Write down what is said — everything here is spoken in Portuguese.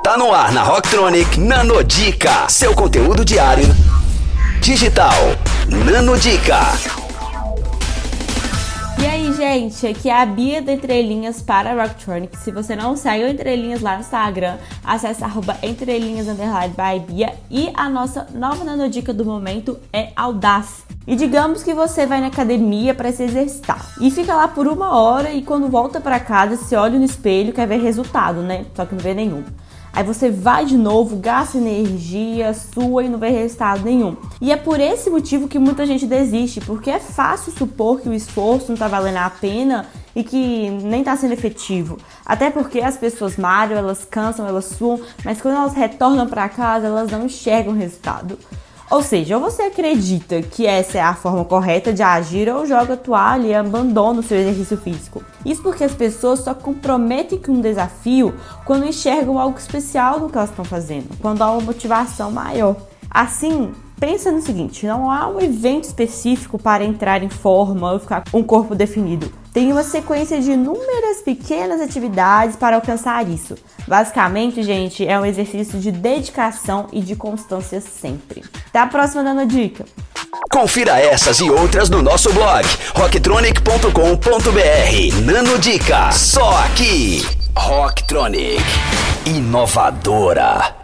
Tá no ar na Rocktronic Nanodica, seu conteúdo diário digital. Nanodica. E aí, gente, aqui é a Bia do Entrelinhas para Rocktronic. Se você não segue o Entrelinhas lá no Instagram, acesse arroba entrelinhas by Bia. E a nossa nova nanodica do momento é Audaz. E digamos que você vai na academia para se exercitar e fica lá por uma hora e quando volta para casa se olha no espelho quer ver resultado, né? Só que não vê nenhum. Aí você vai de novo, gasta energia sua e não vê resultado nenhum. E é por esse motivo que muita gente desiste, porque é fácil supor que o esforço não está valendo a pena e que nem está sendo efetivo. Até porque as pessoas malham, elas cansam, elas suam, mas quando elas retornam para casa, elas não enxergam resultado. Ou seja, ou você acredita que essa é a forma correta de agir ou joga a toalha e abandona o seu exercício físico. Isso porque as pessoas só comprometem com um desafio quando enxergam algo especial no que elas estão fazendo, quando há uma motivação maior. Assim, pensa no seguinte: não há um evento específico para entrar em forma ou ficar com um corpo definido. Tem uma sequência de inúmeras pequenas atividades para alcançar isso. Basicamente, gente, é um exercício de dedicação e de constância sempre. A próxima dando dica. Confira essas e outras no nosso blog rocktronic.com.br. Nano Dica, só aqui. Rocktronic, inovadora.